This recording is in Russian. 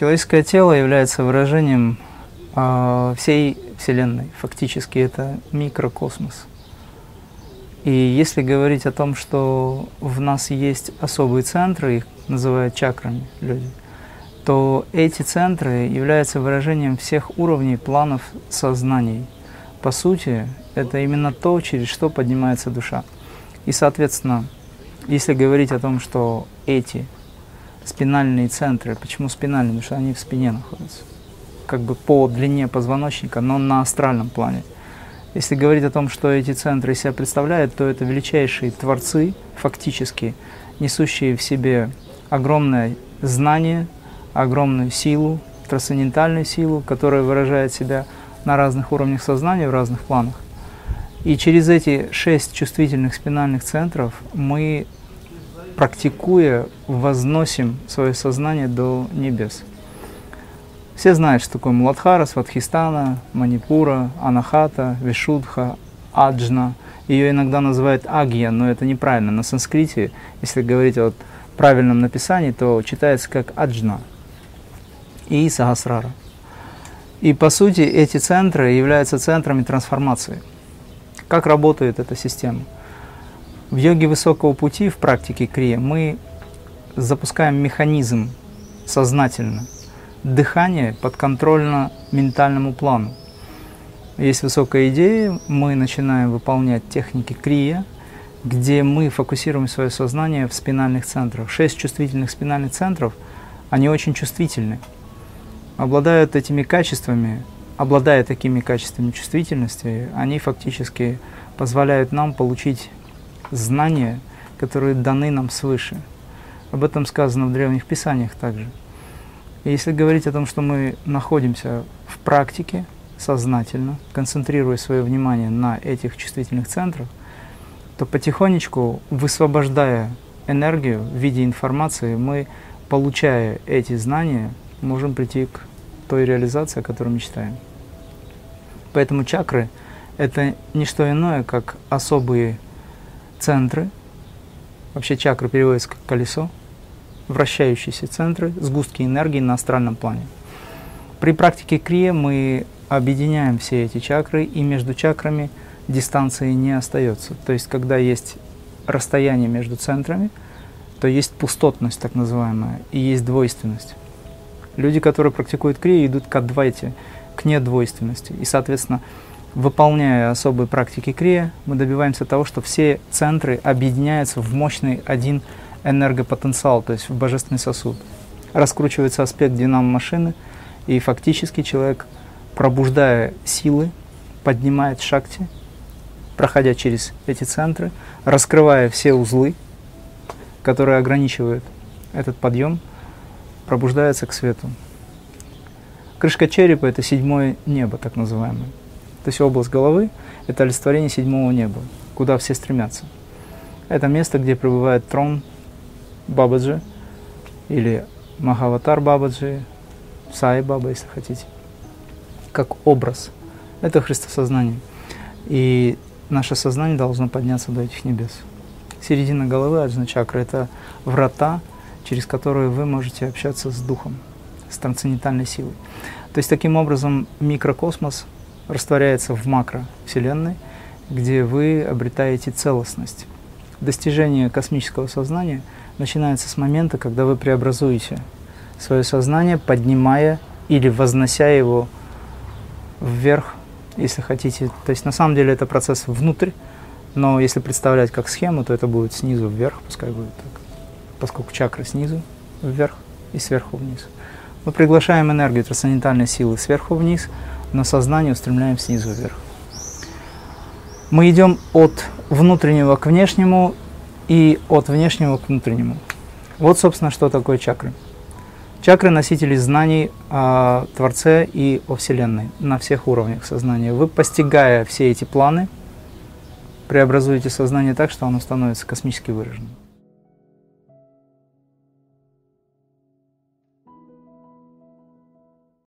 Человеческое тело является выражением э, всей Вселенной. Фактически это микрокосмос. И если говорить о том, что в нас есть особые центры, их называют чакрами люди, то эти центры являются выражением всех уровней планов сознаний. По сути, это именно то, через что поднимается душа. И, соответственно, если говорить о том, что эти спинальные центры, почему спинальные? Потому что они в спине находятся, как бы по длине позвоночника, но на астральном плане. Если говорить о том, что эти центры себя представляют, то это величайшие творцы, фактически, несущие в себе огромное знание, огромную силу, трансцендентальную силу, которая выражает себя на разных уровнях сознания, в разных планах. И через эти шесть чувствительных спинальных центров мы, практикуя, возносим свое сознание до небес. Все знают, что такое Муладхара, Сватхистана, Манипура, Анахата, Вишудха, Аджна. Ее иногда называют Агья, но это неправильно. На санскрите, если говорить о правильном написании, то читается как Аджна и Сахасрара. И по сути эти центры являются центрами трансформации. Как работает эта система? В йоге высокого пути, в практике крия, мы запускаем механизм сознательно, дыхание подконтрольно ментальному плану. Есть высокая идея, мы начинаем выполнять техники крия, где мы фокусируем свое сознание в спинальных центрах. Шесть чувствительных спинальных центров, они очень чувствительны обладают этими качествами, обладая такими качествами чувствительности, они фактически позволяют нам получить знания, которые даны нам свыше. Об этом сказано в древних писаниях также. И если говорить о том, что мы находимся в практике сознательно, концентрируя свое внимание на этих чувствительных центрах, то потихонечку, высвобождая энергию в виде информации, мы, получая эти знания, можем прийти к той реализации, о которой мечтаем. Поэтому чакры – это не что иное, как особые центры. Вообще чакры переводятся как колесо, вращающиеся центры, сгустки энергии на астральном плане. При практике крия мы объединяем все эти чакры, и между чакрами дистанции не остается. То есть, когда есть расстояние между центрами, то есть пустотность так называемая, и есть двойственность. Люди, которые практикуют крию, идут к адвайте, к недвойственности. И, соответственно, выполняя особые практики крия, мы добиваемся того, что все центры объединяются в мощный один энергопотенциал, то есть в божественный сосуд. Раскручивается аспект динамо-машины, и фактически человек, пробуждая силы, поднимает шакти, проходя через эти центры, раскрывая все узлы, которые ограничивают этот подъем – пробуждается к свету. Крышка черепа – это седьмое небо, так называемое. То есть область головы – это олицетворение седьмого неба, куда все стремятся. Это место, где пребывает трон Бабаджи или Махаватар Бабаджи, Сай Баба, если хотите, как образ. Это Христосознание. И наше сознание должно подняться до этих небес. Середина головы, аджна чакра – это врата через которые вы можете общаться с духом, с трансцендентальной силой. То есть таким образом микрокосмос растворяется в макровселенной, где вы обретаете целостность. Достижение космического сознания начинается с момента, когда вы преобразуете свое сознание, поднимая или вознося его вверх, если хотите. То есть на самом деле это процесс внутрь, но если представлять как схему, то это будет снизу вверх, пускай будет так поскольку чакры снизу вверх и сверху вниз. Мы приглашаем энергию трансцендентальной силы сверху вниз, но сознание устремляем снизу вверх. Мы идем от внутреннего к внешнему и от внешнего к внутреннему. Вот, собственно, что такое чакры. Чакры – носители знаний о Творце и о Вселенной на всех уровнях сознания. Вы, постигая все эти планы, преобразуете сознание так, что оно становится космически выраженным.